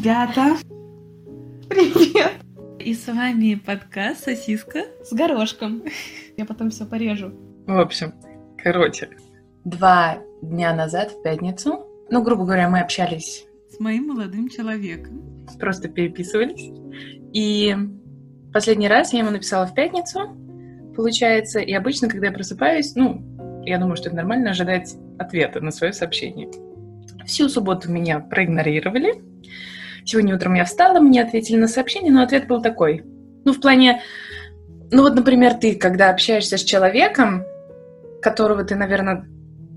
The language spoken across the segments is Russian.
ребята! Привет! И с вами подкаст «Сосиска» с горошком. Я потом все порежу. В общем, короче, два дня назад, в пятницу, ну, грубо говоря, мы общались с моим молодым человеком. Просто переписывались. И последний раз я ему написала в пятницу, получается, и обычно, когда я просыпаюсь, ну, я думаю, что это нормально ожидать ответа на свое сообщение. Всю субботу меня проигнорировали. Сегодня утром я встала, мне ответили на сообщение, но ответ был такой. Ну, в плане, ну вот, например, ты, когда общаешься с человеком, которого ты, наверное,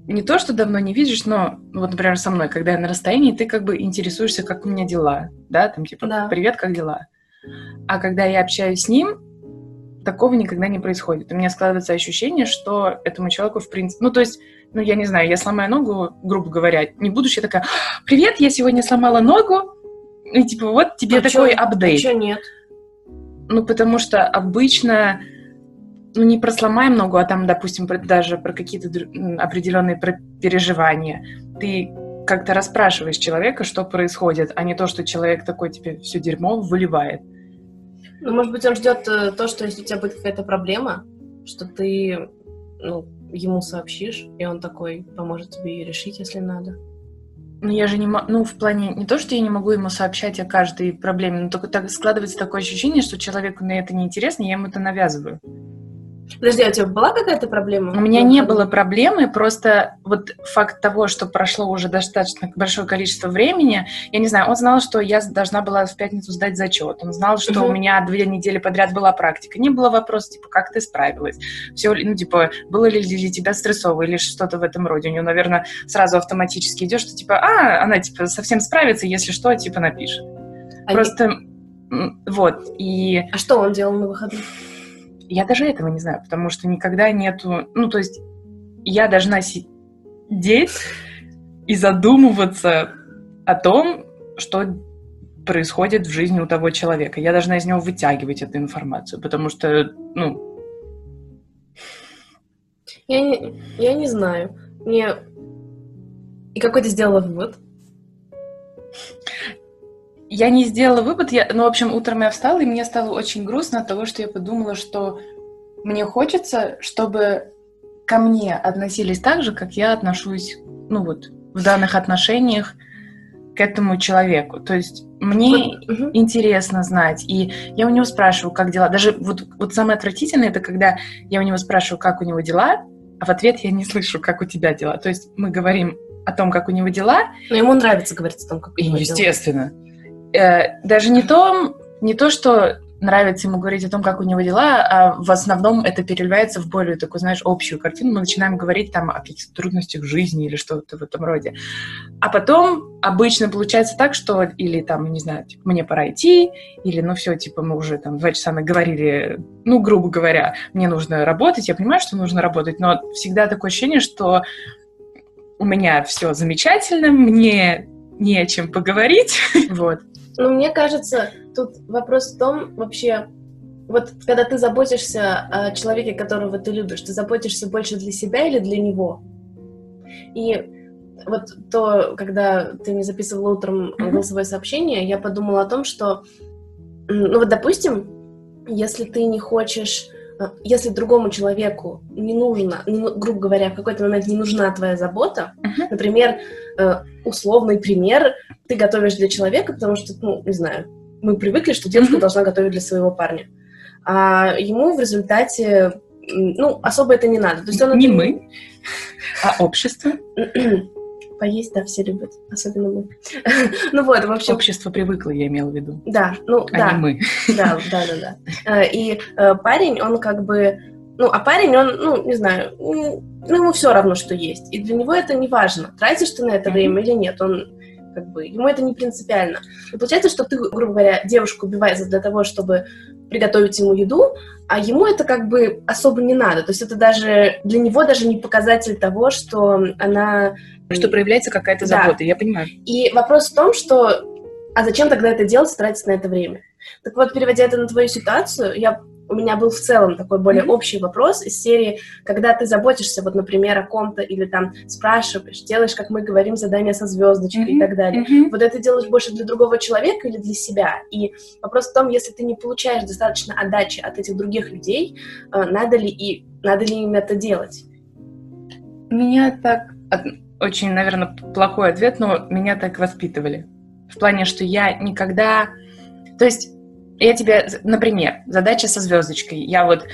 не то, что давно не видишь, но ну, вот, например, со мной, когда я на расстоянии, ты как бы интересуешься, как у меня дела, да, там типа, да. привет, как дела? А когда я общаюсь с ним, такого никогда не происходит. У меня складывается ощущение, что этому человеку, в принципе... Ну, то есть, ну, я не знаю, я сломаю ногу, грубо говоря, не буду я такая, привет, я сегодня сломала ногу, и типа, вот тебе а такой чё, апдейт. А нет? Ну, потому что обычно, ну, не про сломаем ногу, а там, допустим, даже про какие-то определенные переживания. Ты как-то расспрашиваешь человека, что происходит, а не то, что человек такой тебе все дерьмо выливает. Ну, может быть, он ждет э, то, что если у тебя будет какая-то проблема, что ты ну, ему сообщишь, и он такой поможет тебе ее решить, если надо. Ну, я же не могу, ну, в плане, не то, что я не могу ему сообщать о каждой проблеме, но только так складывается такое ощущение, что человеку на это неинтересно, я ему это навязываю. Подожди, а у тебя была какая-то проблема? У меня не было проблемы, просто вот факт того, что прошло уже достаточно большое количество времени, я не знаю, он знал, что я должна была в пятницу сдать зачет, он знал, что uh-huh. у меня две недели подряд была практика, не было вопроса, типа, как ты справилась, все, ну, типа, было ли для тебя стрессово или что-то в этом роде, у него, наверное, сразу автоматически идет, что, типа, а, она, типа, совсем справится, если что, типа, напишет. А Просто, не... вот, и... А что он делал на выходных? Я даже этого не знаю, потому что никогда нету... Ну, то есть я должна сидеть и задумываться о том, что происходит в жизни у того человека. Я должна из него вытягивать эту информацию, потому что, ну... Я не, я не знаю. Мне... И какой ты сделала вывод? Я не сделала вывод, я, ну, в общем, утром я встала, и мне стало очень грустно от того, что я подумала, что мне хочется, чтобы ко мне относились так же, как я отношусь, ну вот, в данных отношениях к этому человеку. То есть мне вот, угу. интересно знать, и я у него спрашиваю, как дела. Даже вот, вот самое отвратительное, это когда я у него спрашиваю, как у него дела, а в ответ я не слышу, как у тебя дела. То есть мы говорим о том, как у него дела. Но ему нравится говорить о том, как у него Естественно. дела. Э, даже не то, не то, что нравится ему говорить о том, как у него дела, а в основном это переливается в более такую, знаешь, общую картину. Мы начинаем говорить там о каких-то трудностях жизни или что-то в этом роде. А потом обычно получается так, что или там, не знаю, типа, мне пора идти, или ну все, типа, мы уже там два часа наговорили, ну, грубо говоря, мне нужно работать, я понимаю, что нужно работать, но всегда такое ощущение, что у меня все замечательно, мне не о чем поговорить, вот. Ну, мне кажется, тут вопрос в том, вообще, вот когда ты заботишься о человеке, которого ты любишь, ты заботишься больше для себя или для него? И вот то, когда ты мне записывала утром голосовое сообщение, я подумала о том, что, ну вот, допустим, если ты не хочешь Э, если другому человеку не нужно, грубо говоря, в какой-то момент не нужна твоя забота, uh-huh. например, э, условный пример, ты готовишь для человека, потому что, ну, не знаю, мы привыкли, что девушка uh-huh. должна готовить для своего парня, а ему в результате, ну, особо это не надо. То есть он не это... мы, а общество. Поесть, да, все любят, особенно мы. ну вот, в общем... Общество привыкло, я имела в виду. Да, ну а да. не мы. да, да, да, да. Э, и э, парень, он как бы... Ну, а парень, он, ну, не знаю, ну, ему все равно, что есть. И для него это не важно, тратишь ты на это время или нет. Он как бы, ему это не принципиально. И получается, что ты, грубо говоря, девушку убиваешь для того, чтобы приготовить ему еду, а ему это как бы особо не надо. То есть это даже для него даже не показатель того, что она... Что проявляется какая-то забота, да. я понимаю. И вопрос в том, что... А зачем тогда это делать, тратить на это время? Так вот, переводя это на твою ситуацию, я у меня был в целом такой более Мгм. общий вопрос из серии, когда ты заботишься, вот, например, о ком-то или там спрашиваешь, делаешь, как мы говорим, задание со звездочкой и Мгм. так далее. Мгм. Вот это делаешь больше для другого человека или для себя? И вопрос в том, если ты не получаешь достаточно отдачи от этих других людей, э, надо ли и надо ли им это делать? Меня так... Очень, наверное, плохой ответ, но меня так воспитывали. В плане, что я никогда... То есть, я тебе... Например, задача со звездочкой. Я вот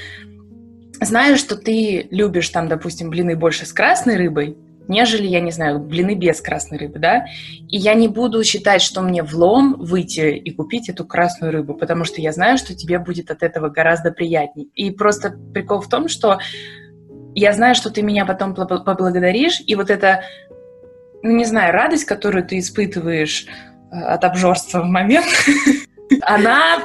знаю, что ты любишь там, допустим, блины больше с красной рыбой, нежели, я не знаю, блины без красной рыбы, да? И я не буду считать, что мне влом выйти и купить эту красную рыбу, потому что я знаю, что тебе будет от этого гораздо приятней. И просто прикол в том, что я знаю, что ты меня потом поблагодаришь, и вот эта, ну, не знаю, радость, которую ты испытываешь э, от обжорства в момент, она...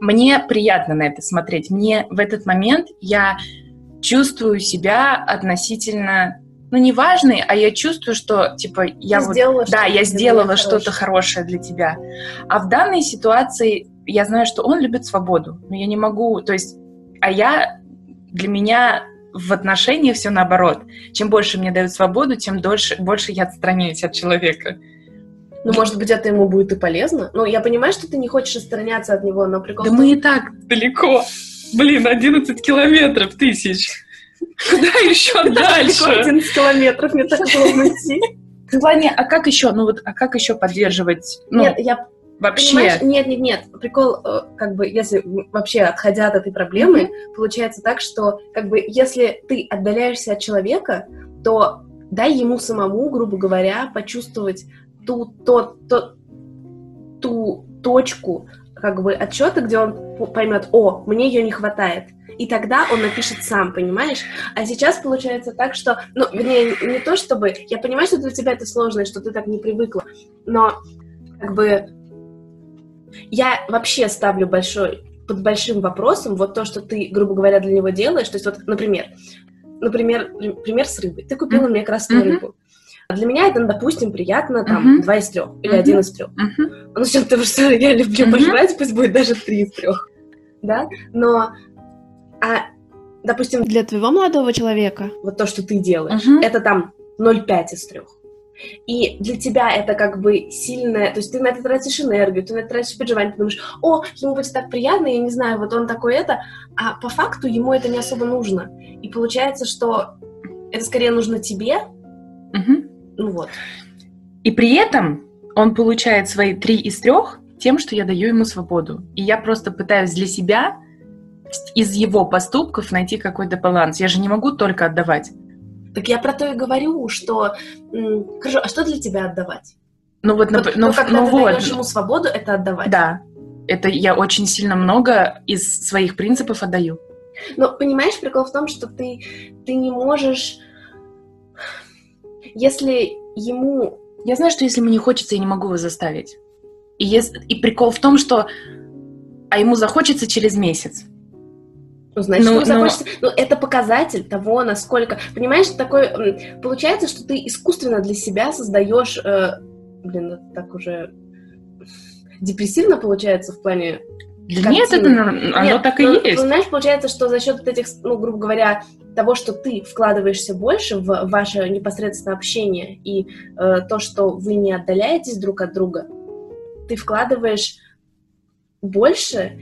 Мне приятно на это смотреть. Мне в этот момент я чувствую себя относительно, ну, не важной, а я чувствую, что, типа, я Ты вот... сделала Да, я сделала что-то хорошее для тебя. А в данной ситуации я знаю, что он любит свободу, но я не могу, то есть, а я, для меня в отношениях все наоборот. Чем больше мне дают свободу, тем дольше, больше я отстраняюсь от человека. Ну, может быть, это ему будет и полезно. Ну, я понимаю, что ты не хочешь отстраняться от него, но прикол Да том- мы и так далеко. Блин, 11 километров тысяч. Куда еще дальше? 11 километров, мне так сложно идти. В плане, а как еще, ну вот, а как еще поддерживать, ну, Нет, я вообще? Понимаешь, нет, нет, нет. Прикол, э, как бы, если вообще отходя от этой проблемы, получается так, что, как бы, если ты отдаляешься от человека, то дай ему самому, грубо говоря, почувствовать ту, то, то, ту точку, как бы, отчета, где он поймет, о, мне ее не хватает. И тогда он напишет сам, понимаешь? А сейчас получается так, что, ну, вернее, не то чтобы, я понимаю, что для тебя это сложно, и что ты так не привыкла, но, как бы, я вообще ставлю большой, под большим вопросом вот то, что ты, грубо говоря, для него делаешь. То есть вот, например, например, при- пример с рыбой. Ты купила Мгм. мне красную Мгм. рыбу. А Для меня это, ну, допустим, приятно, там, Мгм. два из трех или Мгм. один из трех. Мгм. Ну, с учетом того, что я люблю Мгм. пожрать, пусть будет даже три из трех. Да? Но, а, допустим, Для твоего молодого человека вот то, что ты делаешь, Мгм. это там 0,5 из трех. И для тебя это как бы сильное, то есть ты на это тратишь энергию, ты на это тратишь переживание, ты думаешь, о, ему будет так приятно, я не знаю, вот он такой это, а по факту ему это не особо нужно. И получается, что это скорее нужно тебе, Мгм. Ну вот. И при этом он получает свои три из трех тем, что я даю ему свободу. И я просто пытаюсь для себя из его поступков найти какой-то баланс. Я же не могу только отдавать. Так я про то и говорю, что, хорошо, а что для тебя отдавать? Ну вот, Вот, ну, ну, когда ну ты вот, даешь ему свободу, это отдавать. да. Это я очень сильно много из своих принципов отдаю. Но понимаешь, прикол в том, что ты, ты не можешь, если ему Я знаю, что если ему не хочется, я не могу его заставить. И, ес- и прикол в том, что а ему захочется через месяц. Ну, значит, Ну, ему ну- захочется... Ну, это показатель того, насколько... Понимаешь, такой... м, Получается, что ты искусственно для себя создаешь... э, Блин, это так уже депрессивно получается в плане... Для меня это ну, оно Нет, так и ну, есть. Понимаешь, получается, что за счет вот этих, ну, грубо говоря, того, что ты вкладываешься больше в ваше непосредственное общение и э, то, что вы не отдаляетесь друг от друга, ты вкладываешь больше,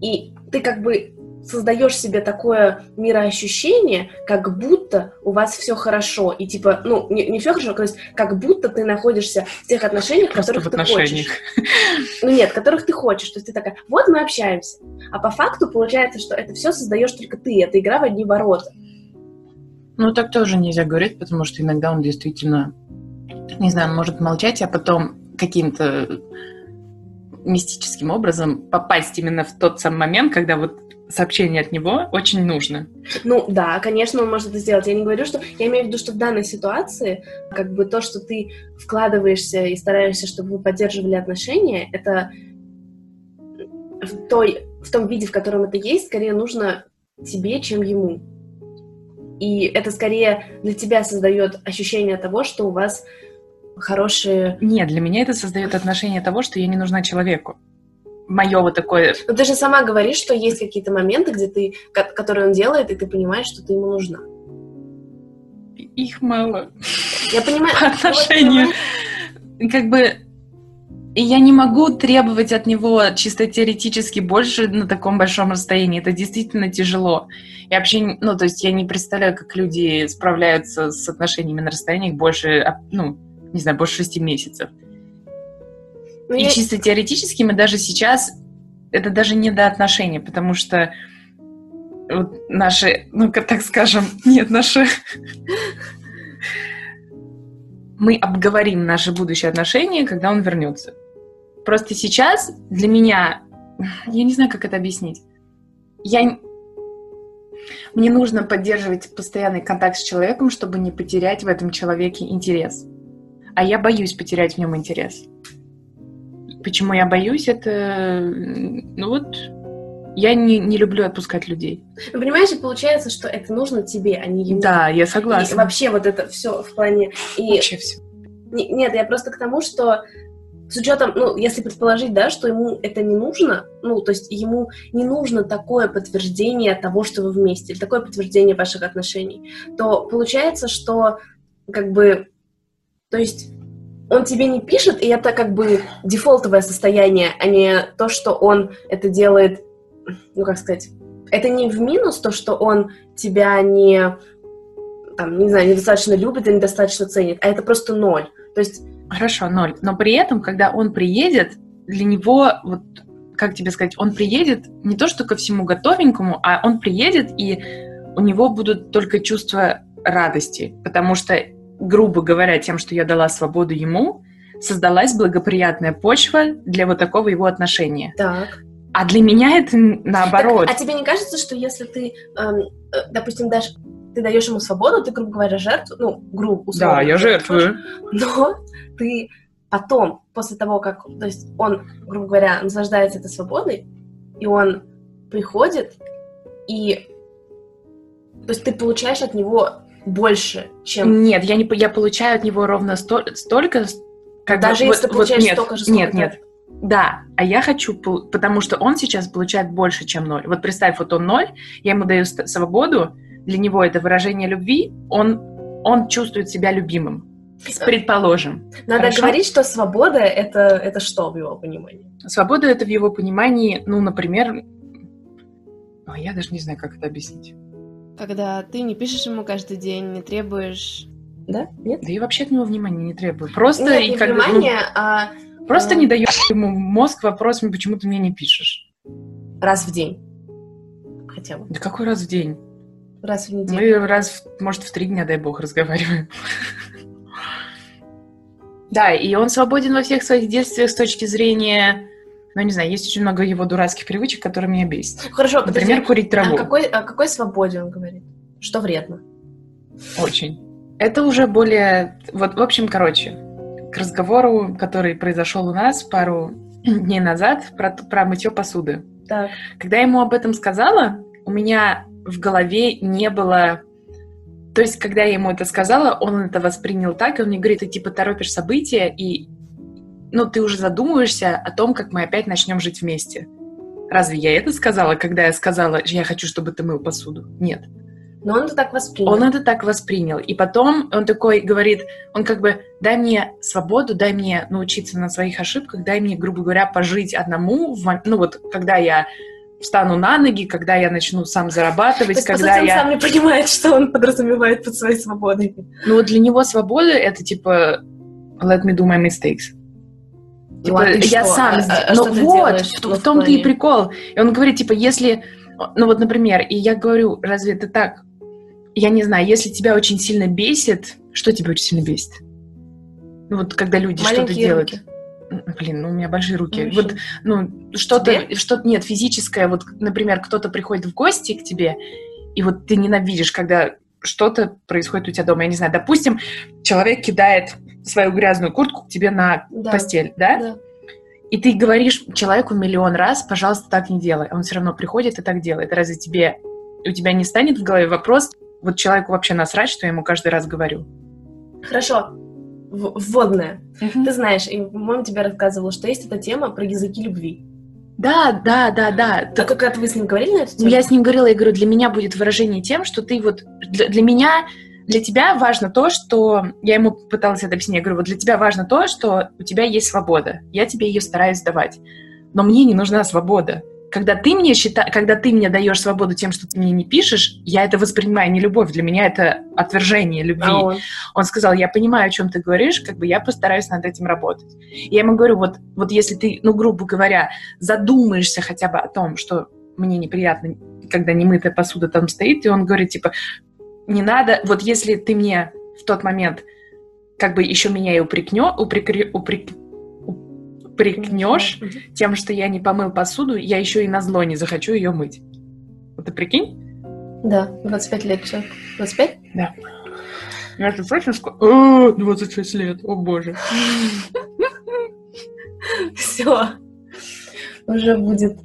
и ты как бы создаешь себе такое мироощущение, как будто у вас все хорошо. И типа, ну, не, не все хорошо, то есть как будто ты находишься в тех отношениях, Просто которых в ты отношениях. хочешь. Ну нет, которых ты хочешь. То есть ты такая, вот мы общаемся. А по факту получается, что это все создаешь только ты. Это игра в одни ворота. Ну, так тоже нельзя говорить, потому что иногда он действительно, не знаю, может молчать, а потом каким-то мистическим образом попасть именно в тот самый момент, когда вот сообщение от него очень нужно. Ну да, конечно, он может это сделать. Я не говорю, что... Я имею в виду, что в данной ситуации как бы то, что ты вкладываешься и стараешься, чтобы вы поддерживали отношения, это в, той, в том виде, в котором это есть, скорее нужно тебе, чем ему. И это скорее для тебя создает ощущение того, что у вас хорошие... Нет, для меня это создает отношение того, что я не нужна человеку. мое вот такое... Но ты же сама говоришь, что есть какие-то моменты, где ты, ко- которые он делает, и ты понимаешь, что ты ему нужна. Их мало. Я понимаю. По отношению. Как бы... И я не могу требовать от него чисто теоретически больше на таком большом расстоянии. Это действительно тяжело. Я вообще, ну, то есть я не представляю, как люди справляются с отношениями на расстоянии больше, а, ну, не знаю, больше шести месяцев. ну, И я- чисто теоретически мы даже сейчас, это даже не до отношений, потому что вот наши, ну-ка так скажем, нет, наши... Мы обговорим наши будущие отношения, когда он вернется. Просто сейчас для меня, я не знаю, как это объяснить. Я... Мне нужно поддерживать постоянный контакт с человеком, чтобы не потерять в этом человеке интерес. А я боюсь потерять в нем интерес. Почему я боюсь? Это, ну вот, я не, не люблю отпускать людей. Ну, понимаешь, и получается, что это нужно тебе, а не ему. Да, я И согласна. вообще вот это все в плане... И Вообще все. Не- Нет, я просто к тому, что с учетом, ну, если предположить, да, что ему это не нужно, ну, то есть ему не нужно такое подтверждение того, что вы вместе, или такое подтверждение ваших отношений, то получается, что как бы, то есть он тебе не пишет, и это как бы дефолтовое состояние, а не то, что он это делает, ну, как сказать, это не в минус то, что он тебя не, там, не знаю, недостаточно любит и недостаточно ценит, а это просто ноль. То есть Хорошо, ноль. Но при этом, когда он приедет, для него, вот, как тебе сказать, он приедет не то, что ко всему готовенькому, а он приедет, и у него будут только чувства радости, потому что, грубо говоря, тем, что я дала свободу ему, создалась благоприятная почва для вот такого его отношения. Так. А для меня это наоборот. Так, а тебе не кажется, что если ты, эм, э, допустим, дашь, ты даешь ему свободу, ты, грубо говоря, жертву, ну, грубо, условно. Да, я жертвую. Но ты потом, после того, как, то есть он, грубо говоря, наслаждается этой свободой, и он приходит, и, то есть ты получаешь от него больше, чем... Нет, я не я получаю от него ровно сто- столько, как Даже бы- если ты вот- вот получаешь нет, столько же, сколько Нет, ты. нет. Да, а я хочу, потому что он сейчас получает больше, чем ноль. Вот представь, вот он ноль, я ему даю свободу, для него это выражение любви, он, он чувствует себя любимым. Предположим. Надо Хорошо. говорить, что свобода это, это что в его понимании? Свобода это в его понимании, ну, например, а я даже не знаю, как это объяснить. Когда ты не пишешь ему каждый день, не требуешь... Да? Нет? Да и вообще от него внимания не требую. Просто, Нет, и не как ну, внимание, а просто а, не даю ему мозг вопросами, почему ты мне не пишешь. раз в день. Хотя бы. Да какой раз в день? Раз в неделю. Мы раз, в- может, в три дня, дай бог, разговариваем. Да, и он свободен во всех своих действиях с точки зрения... Ну, не знаю, есть очень много его дурацких привычек, которые меня бесят. Хорошо, подожди. Например, курить О траву. какой, о какой свободе он говорит? Что вредно? Очень. Это уже более... Вот, в общем, короче, к разговору, который произошел у нас пару дней назад про, про мытье посуды. Так. Когда я ему об этом сказала, у меня в голове не было... То есть, когда я ему это сказала, он это воспринял так, и он мне говорит, ты типа торопишь события, и ну, ты уже задумываешься о том, как мы опять начнем жить вместе. Разве я это сказала, когда я сказала, я хочу, чтобы ты мыл посуду? Нет. Но он это так воспринял. Он это так воспринял. И потом он такой говорит, он как бы, дай мне свободу, дай мне научиться на своих ошибках, дай мне, грубо говоря, пожить одному, в ну вот, когда я встану на ноги, когда я начну сам То зарабатывать, есть, по когда сути, он я... сам не понимает, что он подразумевает под своей свободой. Ну вот для него свобода — это типа let me do my mistakes. Типа, Ну, а ты я что? сам... А- сдел- а ну что ты вот, делаешь, в, в том-то и прикол. И он говорит, типа, если... Ну вот, например, и я говорю, разве это так? Я не знаю, если тебя очень сильно бесит... Что тебя очень сильно бесит? Ну вот, когда люди что-то делают. руки. Блин, ну у меня большие руки. Ну, вот, ну, что-то, что-то, нет, физическое, вот, например, кто-то приходит в гости к тебе, и вот ты ненавидишь, когда что-то происходит у тебя дома. Я не знаю, допустим, человек кидает свою грязную куртку к тебе на Да. постель, да? Да. И ты говоришь человеку миллион раз, пожалуйста, так не делай. Он все равно приходит и так делает. Разве тебе, у тебя не станет в голове вопрос, вот человеку вообще насрать, что я ему каждый раз говорю? Хорошо. Вводная. Ты знаешь, и, по-моему, тебе рассказывала, что есть эта тема про языки любви. Да, да, да, да. А как вы с ним говорили на эту тему? я с ним говорила, я говорю, для меня будет выражение тем, что ты вот... Для, для меня, для тебя важно то, что... Я ему пыталась это объяснить. Я говорю, вот для тебя важно то, что у тебя есть свобода. Я тебе ее стараюсь давать. Но мне не нужна свобода. Когда ты мне счита... когда ты мне даешь свободу тем, что ты мне не пишешь, я это воспринимаю не любовь. Для меня это отвержение любви. А он? Он сказал, я понимаю, о чем ты говоришь, как бы я постараюсь над этим работать. И я ему говорю, вот, вот если ты, ну, грубо говоря, задумаешься хотя бы о том, что мне неприятно, когда немытая посуда там стоит, и он говорит, типа, не надо, вот если ты мне в тот момент как бы еще меня и упрекнё, упрекри- упрек- упрекнешь Мгм. тем, что я не помыл посуду, я еще и на зло не захочу ее мыть. Вот ты прикинь? Да, 25 лет все. 25? Между прочим, ско- О, 26 лет, о боже. Все. Уже будет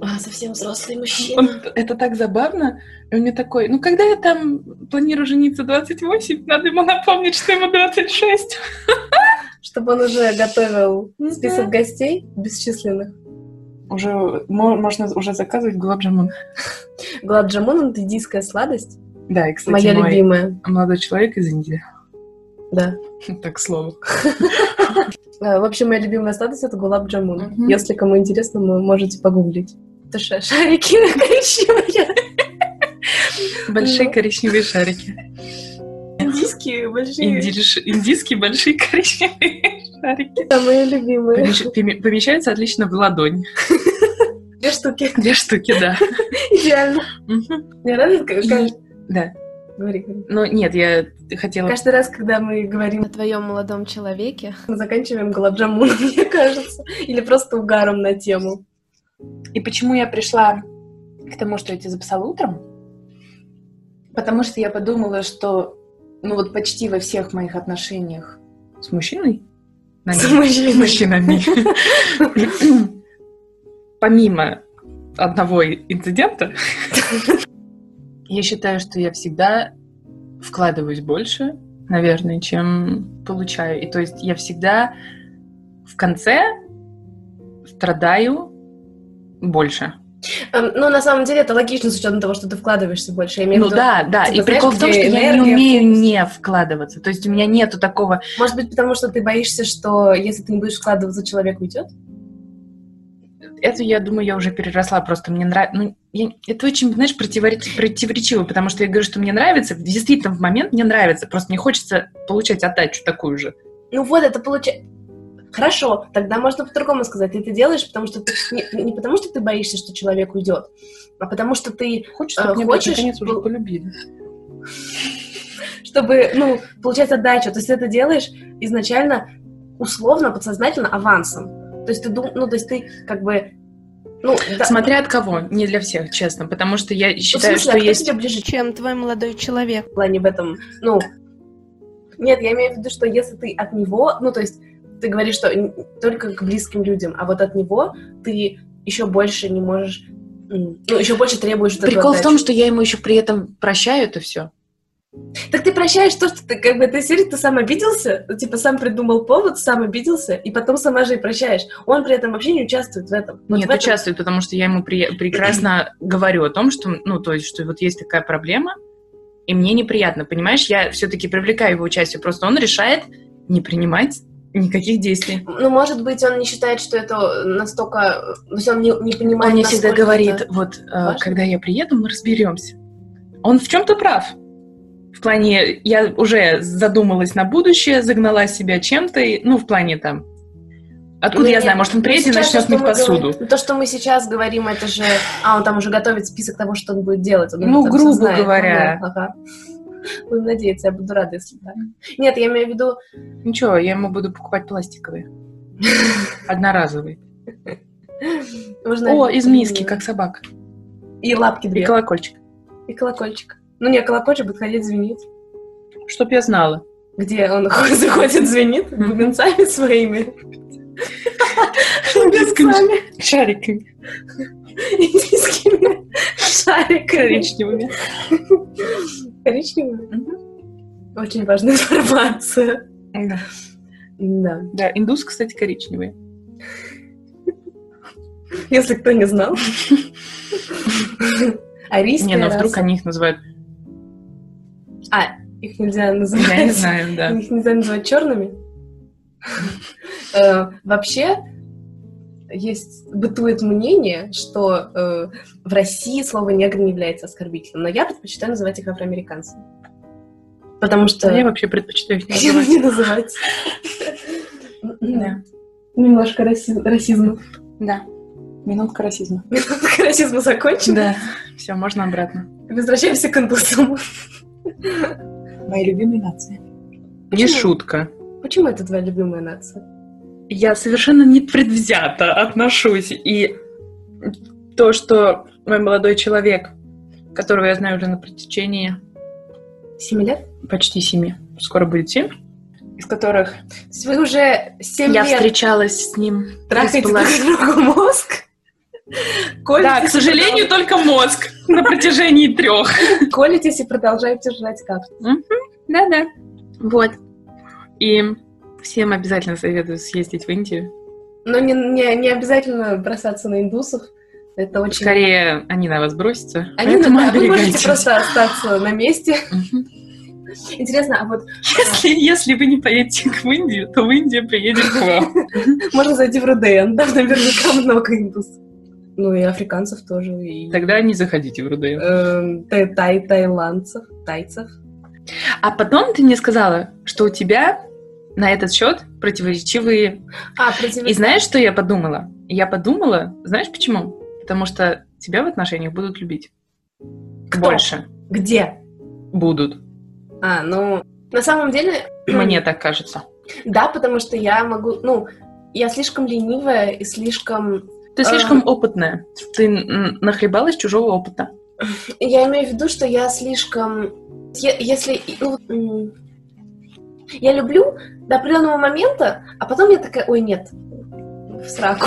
а, совсем взрослый мужчина. Он, это так забавно. И он мне такой, ну, когда я там планирую жениться 28, надо ему напомнить, что ему 26. Чтобы он уже готовил Ну список гостей бесчисленных. Уже мо- можно уже заказывать гулабджамун. Гладжамун — это индийская сладость. Да, и, кстати, Моя мой любимая. молодой человек из Индии. Да. Так слово. А, Вообще, моя любимая сладость — это гулаб джамун. Мгм. Если кому интересно, вы можете погуглить. Это ша- шарики коричневые. Большие Ну. коричневые шарики. Индийские большие. Индиш- Индийские большие коричневые шарики. Самые любимые. Помещ- Помещаются отлично в ладонь. Две штуки. Две штуки, да. Идеально. Мне нравится, Да. Говори, говори. Ну, нет, я хотела... Каждый раз, когда мы говорим, О твоем молодом человеке. мы заканчиваем гулабджамуном, мне кажется. Или просто угаром на тему. И почему я пришла к тому, что я тебе записала утром? Потому что я подумала, что ну вот почти во всех моих отношениях с мужчиной, С мужчиной. мужчинами, помимо одного инцидента, я считаю, что я всегда вкладываюсь больше, наверное, чем получаю. И то есть я всегда в конце страдаю больше. Ну, на самом деле, это логично с учетом того, что ты вкладываешься больше. Я имею в Ну виду, да, да. типа, И прикол в том, что я не энергия, умею не вкладываться. То есть у меня нету такого... Может быть, потому что ты боишься, что если ты не будешь вкладываться, человек уйдет? Это, я думаю, я уже переросла. Просто мне нравится... Ну, я- Это очень, знаешь, противореч- противоречиво, потому что я говорю, что мне нравится. Действительно, в момент мне нравится. Просто не хочется получать отдачу такую же. Ну вот, это получается... Хорошо, тогда можно по-другому сказать. Ты это делаешь, потому что ты... Не, не потому, что ты боишься, что человек уйдет, а потому что ты, Хочешь, А, чтобы меня хочешь, наконец уже пол- полюбили. чтобы, ну, получать отдачу. То есть ты это делаешь изначально, условно, подсознательно, авансом. То есть ты дум... ну, то есть ты как бы... Ну, да, Смотря от кого, не для всех, честно. Потому что я в считаю, смысле, а что кто есть... тебе ближе Чем твой молодой человек? в плане в этом, ну, нет, я имею в виду, что если ты от него, ну, то есть ты говоришь, что только к близким людям, а вот от него ты еще больше не можешь, ну, еще больше требуешь Прикол в том, что я ему еще при этом прощаю это все. Так ты прощаешь то, что ты, как бы, ты серии, ты сам обиделся, типа, сам придумал повод, сам обиделся, и потом сама же и прощаешь. Он при этом вообще не участвует в этом. Вот Нет, в этом- участвует, потому что я ему при- прекрасно говорю о том, что, ну, то есть, что вот есть такая проблема, и мне неприятно, понимаешь? Я все-таки привлекаю его участие, просто он решает не принимать никаких действий. Ну, может быть, он не считает, что это настолько... То есть он не, не понимает, Он мне всегда говорит, это- вот, э, важно? когда я приеду, мы разберемся. Он в чем-то прав. В плане, я уже задумалась на будущее, загнала себя чем-то, и, ну, в плане там... Откуда Ну, я нет, знаю, может, он ну, приедет и начнет мыть мы посуду. говорим- ну, то, что мы сейчас говорим, это же... А, он там уже готовит список того, что он будет делать. Он Ну, грубо говоря. Ага. Будем надеяться, я буду рада, если так. Нет, я имею в виду... Ничего, я ему буду покупать пластиковые. Одноразовые. О, из миски, как собака. И лапки И две. колокольчик. И колокольчик. Ну, не, колокольчик будет ходить звенит. Чтоб я знала. Где он заходит, звенит бубенцами своими. Бубенцами. шариками. Индийскими шариками. Коричневыми. Коричневыми. Очень важная информация. Да. Да. Да, индус, кстати, коричневые. Если кто не знал. Арийская Не, ну вдруг они их называют... А, их нельзя называть. Я не знаю, да. Их нельзя называть черными. Э, Вообще, есть, бытует мнение, что э, в России слово негр не является оскорбительным, но я предпочитаю называть их афроамериканцами. Потому что... Я вообще предпочитаю их не называть. не называть. Да. Немножко раси- расизма. Да. Минутка расизма. Расизм закончен. Да. Все, можно обратно. Возвращаемся к индусам. Мои любимые нации. Не шутка. Почему это твоя любимая нация? Я совершенно непредвзято отношусь. И то, что мой молодой человек, которого я знаю уже на протяжении Семи лет? почти семи, скоро будет семь, из которых То есть вы уже семь я лет встречалась с ним. трахаете друг другу мозг? Да, Колитесь к и сожалению, только мозг на протяжении трех. Колитесь и продолжаете жрать кактус. Да-да. Вот. И всем обязательно советую съездить в Индию. Но не, не, не обязательно бросаться на индусов. Это очень... Скорее, они на вас бросятся. Они, да, вы можете просто остаться на месте. Интересно, а вот Если, если вы не поедете в Индию, то в Индию приедет к вам. можно зайти в РДН, там наверняка много индусов. Ну и африканцев тоже, и Тогда не заходите в РУДН. эм, тай, тай- тайландцев, тайцев. А потом ты мне сказала, что у тебя на этот счет противоречивые... А, против... И знаешь, что я подумала? Я подумала, знаешь почему? Потому что тебя в отношениях будут любить. Кто? Больше Где? будут. А, ну, на самом деле... Мне так кажется. Да, потому что я могу... Ну, я слишком ленивая и слишком... Ты А. слишком опытная. Ты нахлебалась чужого опыта. Я имею в виду, что я слишком... Е- Если... ну, я люблю до определенного момента, а потом я такая, ой, нет, в сраку.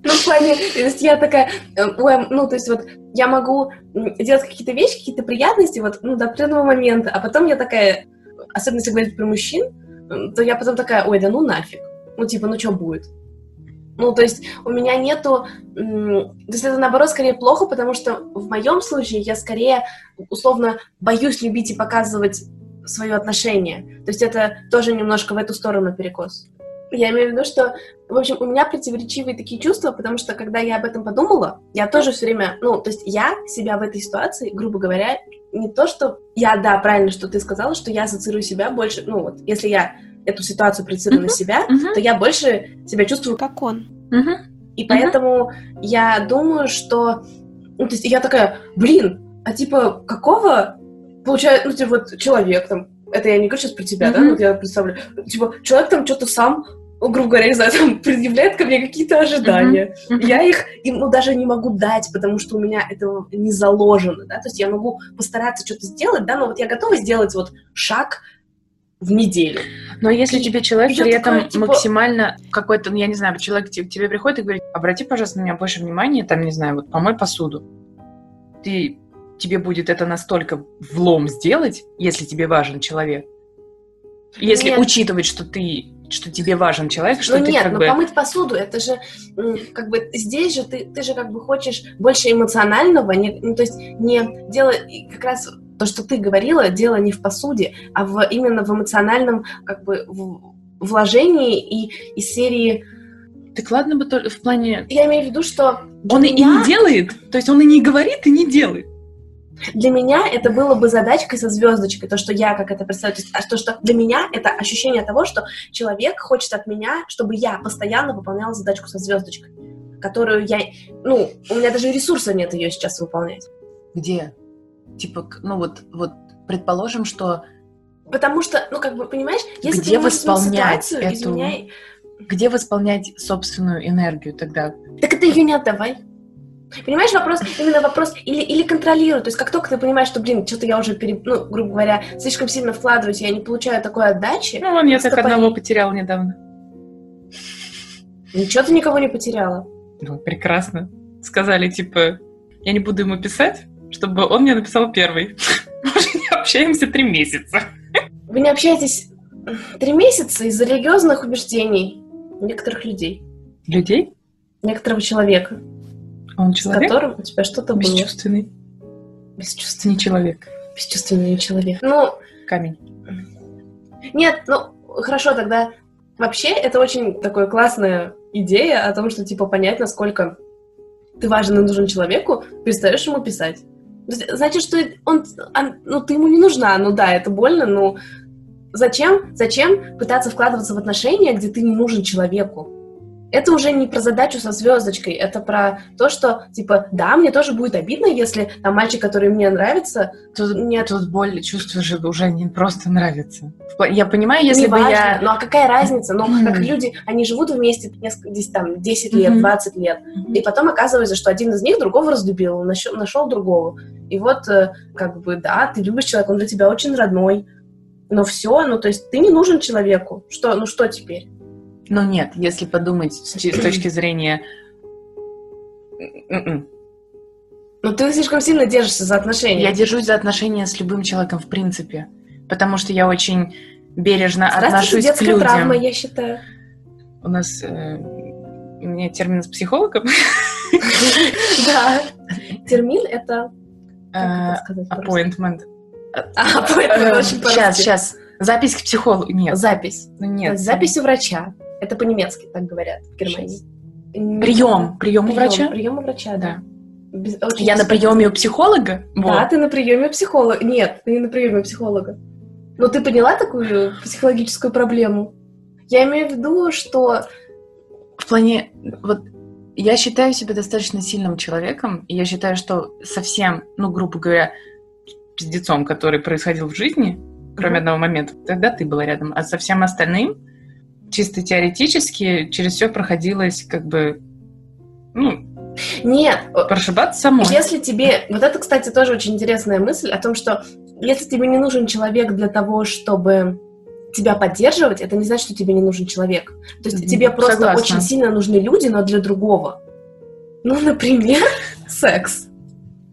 Ну, в плане, то есть я такая, э, ой, ну, то есть вот я могу делать какие-то вещи, какие-то приятности, вот, ну, до определенного момента, а потом я такая, особенно если говорить про мужчин, то я потом такая, ой, да ну нафиг, ну, типа, ну, что будет? Ну, то есть у меня нету... То есть это, наоборот, скорее плохо, потому что в моем случае я скорее, условно, боюсь любить и показывать свое отношение. То есть это тоже немножко в эту сторону перекос. Я имею в виду, что, в общем, у меня противоречивые такие чувства, потому что, когда я об этом подумала, я тоже все время, ну, то есть я себя в этой ситуации, грубо говоря, не то, что я, да, правильно, что ты сказала, что я ассоциирую себя больше, ну, вот, если я эту ситуацию проецирую на Мгм. себя, Мгм. то я больше себя чувствую Как он. Мгм. и поэтому я думаю, что... Ну, то есть я такая, блин, а типа какого получается, ну, типа, вот человек там, это я не говорю сейчас про тебя, да, Мгм. вот я представлю, типа, человек там что-то сам, ну, грубо говоря, не знаю, там, предъявляет ко мне какие-то ожидания. Мгм. Я их ему даже не могу дать, потому что у меня этого не заложено, да, то есть я могу постараться что-то сделать, да, но вот я готова сделать вот шаг в неделю. Но если И тебе человек при такая, этом типа- максимально какой-то, ну, я не знаю, человек тебе, тебе приходит и говорит, обрати, пожалуйста, на меня больше внимания, там, не знаю, вот помой посуду. Ты, тебе будет это настолько влом сделать, если тебе важен человек. Если Нет. учитывать, что ты, что тебе важен человек, что ну ты нет, как но бы... помыть посуду, это же как бы здесь же ты, ты же как бы хочешь больше эмоционального, не, ну, то есть не дело, и как раз то, что ты говорила, дело не в посуде, а в, именно в эмоциональном как бы в- вложении и из серии... Так ладно бы в плане... Я имею в виду, что Он и меня- не делает, то есть он и не говорит, и не делает. Для меня это было бы задачкой со звездочкой, то, что я как это представляю. То есть, а то, что для меня это ощущение того, что человек хочет от меня, чтобы я постоянно выполняла задачку со звездочкой, которую я, ну, у меня даже ресурса нет ее сейчас выполнять. Где? Типа, ну вот, вот предположим, что Потому что, ну, как бы, понимаешь, если Где ты не ситуацию, эту- изменяй- где восполнять собственную энергию тогда? так это ее не отдавай. Понимаешь, вопрос, именно вопрос, или, или контролируй. То есть, как только ты понимаешь, что, блин, что-то я уже, пере, ну, грубо говоря, слишком сильно вкладываюсь, я не получаю такой отдачи, Ну, вон я так одного потеряла недавно. ничего ты никого не потеряла. Ну, прекрасно. Сказали, типа, я не буду ему писать, чтобы он мне написал первый. Мы уже не общаемся три месяца. Вы не общаетесь три месяца из-за религиозных убеждений некоторых людей. Людей? некоторого человека, Он с человек? которым у тебя что-то было. Бесчувственный. Бесчувственный. Человек. Бесчувственный человек. Ну, Камень. нет, ну, хорошо, тогда вообще это очень такая классная идея о том, что, типа, понять, насколько ты важен и нужен человеку, перестаешь ему писать. Значит, что он, он- ну, ты ему не нужна, ну да, это больно, но зачем, зачем пытаться вкладываться в отношения, где ты не нужен человеку? Это уже не про задачу со звездочкой, это про то, что, типа, да, мне тоже будет обидно, если там мальчик, который мне нравится, Тут, Нет. тут боль, чувство же уже не просто нравится. Я понимаю, если бы Неважно. я... Ну а какая разница? Ну, как люди, они живут вместе несколько, десять, там, 10 лет, Мгм. 20 лет. И потом оказывается, что один из них другого разлюбил, нашел, нашел другого. И вот, э, как бы, да, ты любишь человека, он для тебя очень родной. Но все, ну, то есть ты не нужен человеку. Что, ну что теперь? Ну нет, если подумать с, точки зрения... М-м. Ну, ты слишком сильно держишься за отношения. Я держусь за отношения с любым человеком в принципе, потому что я очень бережно отношусь к детская людям. травма, я считаю. У нас э, у меня термин с психологом. Да. Термин — это... Э? Appointment. А, appointment Сейчас, по-русски. сейчас. Запись к психологу. Нет. Запись. Ну, нет. Запись у врача. Это по-немецки так говорят в Германии. Прием. Прием у врача? Прием у врача, да. Да. Без- очень Я на приеме у психолога? Да, Вот. ты на приеме у психолога. Нет, ты не на приеме у психолога. Но ты поняла такую психологическую проблему? Я имею в виду, что... В плане, вот я считаю себя достаточно сильным человеком, и я считаю, что совсем, ну, грубо говоря, пиздецом, который происходил в жизни, кроме Мгм. одного момента, тогда ты была рядом, а со всем остальным, чисто теоретически, через все проходилось как бы, ну, Нет, э, прошибаться самой. если тебе... Вот это, кстати, тоже очень интересная мысль о том, что если тебе не нужен человек для того, чтобы тебя поддерживать, это не значит, что тебе не нужен человек. То есть тебе просто согласна. очень сильно нужны люди, но для другого. Ну, например, секс.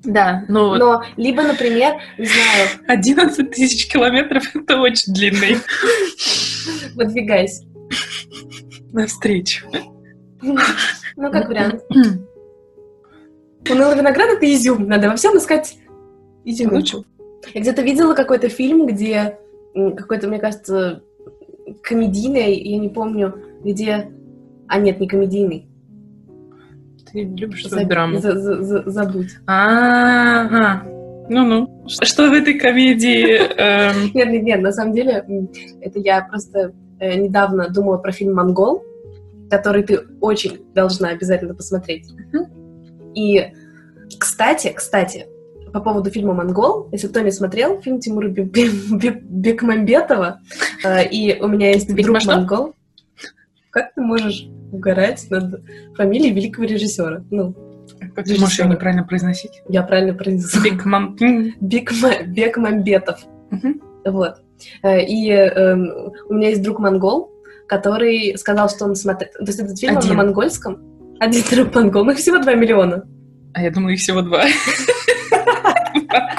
Да, ну, Но, либо, например, не знаю, 11 тысяч километров — это очень длинный выдвигайся. Навстречу. Ну, как вариант. Унылый виноград — это изюм. Надо во всем искать изюминку. Я где-то видела какой-то фильм, где какой-то, мне кажется, комедийный, я не помню, где... А, нет, не комедийный. Ты любишь За- свою драму. за- за- за- Забудь. Ага. Ну-ну. Что в этой комедии? эм, Нет, нет, нет, на самом деле, это я просто э, недавно думала про фильм «Монгол», который ты очень должна обязательно посмотреть. И, кстати, кстати, по поводу фильма «Монгол», если кто не смотрел, фильм Тимура Бе- Бе- Бе- Бекмамбетова, э, и у меня есть друг монгол. Как ты можешь угорать над фамилией великого режиссера? Ну, Как ты можешь ее неправильно произносить? я правильно. Бекма- Бекмамбетов. Мгм. Вот. Э, И эм, у меня есть друг монгол, который сказал, что он смотрит... То есть этот фильм Один. на монгольском. Один друг монгол. Ну, их всего 2 миллиона. А я думаю, их всего два.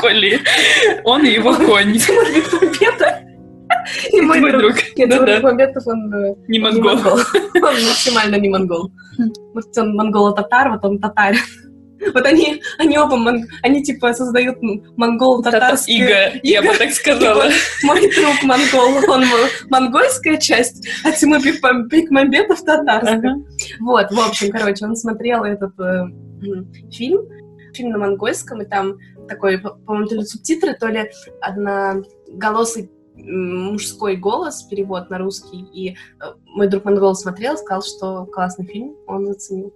Коли. Он и его конь. Тимур Бекмамбетов и мой друг. Нет, Тимур Да-да. Бекмамбетов, он э, Не монгол. монгол. Он максимально не монгол. Может, он монголо-татар, вот он татарин. Вот они, они оба, мон- они типа создают монголо-татарские... Иго, я бы так сказала. Мой друг монгол, он мо- монгольская часть, а Тимур Бекмам- Бекмамбетов татарская. Ага. Вот, в общем, короче, он смотрел этот э, фильм, фильм на монгольском, и там такой, по- по-моему, то ли субтитры, то ли одноголосый мужской голос, перевод на русский, и э, мой друг монгол смотрел, сказал, что классный фильм, он заценил.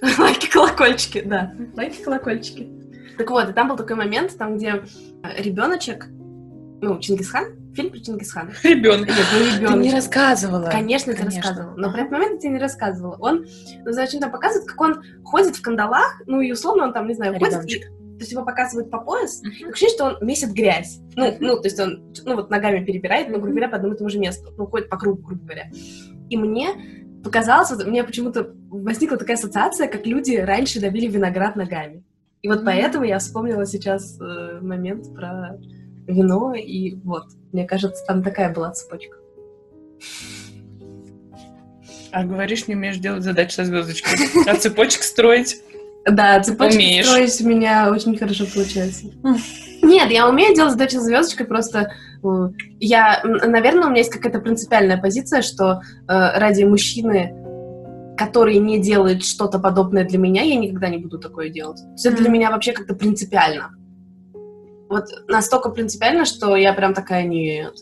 Лайки, колокольчики, да, лайки, колокольчики. Так вот, и там был такой момент, там, где ребеночек, ну, Чингисхан, фильм про Чингисхана. Ребенок. Нет, не Ты ребеночек. не рассказывала. Конечно, Конечно. рассказывала. Но про этот момент я тебе не рассказывала. Он, ну, зачем там показывает, как он ходит в кандалах, ну и условно он там, не знаю, ходит, и, то есть его показывают по пояс, и ощущение, что он месит грязь. Ну, ну, то есть он, ну, вот ногами перебирает, но, грубо говоря, по одному и тому же месту. Ну, ходит по кругу, грубо говоря. И мне показалось, вот, у меня почему-то возникла такая ассоциация, как люди раньше давили виноград ногами. И вот Мгм. поэтому я вспомнила сейчас э, момент про вино, и вот, мне кажется, там такая была цепочка. А говоришь, не умеешь делать задачи со звездочкой. А цепочек строить? Да, цепочки Умеешь. строить у меня очень хорошо получается. Нет, я умею делать задачи с звездочкой, просто я, наверное, у меня есть какая-то принципиальная позиция, что э, ради мужчины, который не делает что-то подобное для меня, я никогда не буду такое делать. То есть это для меня вообще как-то принципиально. Вот настолько принципиально, что я прям такая нет.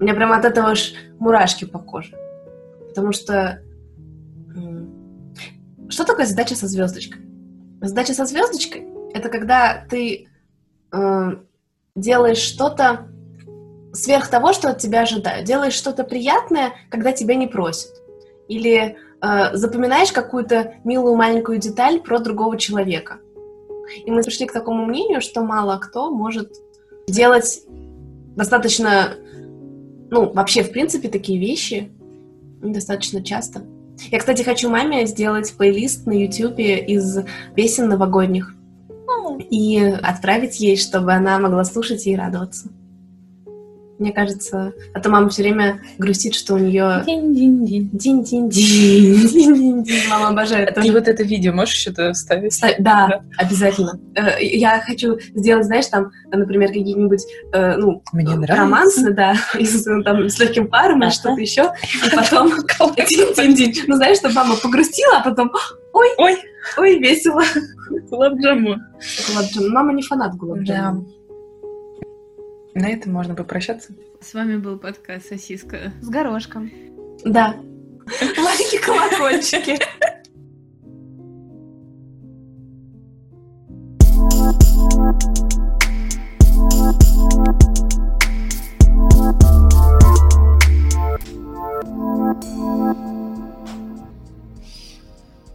У меня прям от этого аж мурашки по коже. Потому что... Что такое задача со звездочкой? Задача со звездочкой — это когда ты э, делаешь что-то сверх того, что от тебя ожидают. Делаешь что-то приятное, когда тебя не просят. Или э, запоминаешь какую-то милую маленькую деталь про другого человека. И мы пришли к такому мнению, что мало кто может делать достаточно, ну, вообще, в принципе, такие вещи достаточно часто. Я, кстати, хочу маме сделать плейлист на Ютубе из песен новогодних и отправить ей, чтобы она могла слушать и радоваться. Мне кажется, а то мама все время грустит, что у нее Динь-динь-динь. Мама обожает. Ты вот это видео можешь что-то вставить? Ста- Да, обязательно. Э, Я хочу сделать, знаешь, там, например, какие-нибудь, э, ну, э, романсы, да, там, с легким паром или что-то еще, и потом динь-динь-динь. Ну, знаешь, чтобы мама погрустила, а потом, ой, Ой, ой, весело. гулаб-джаму. Гулабджам. Мама не фанат Гулабджама. На этом можно попрощаться. С вами был подкаст «Сосиска». С горошком. Да. Лайки, колокольчики.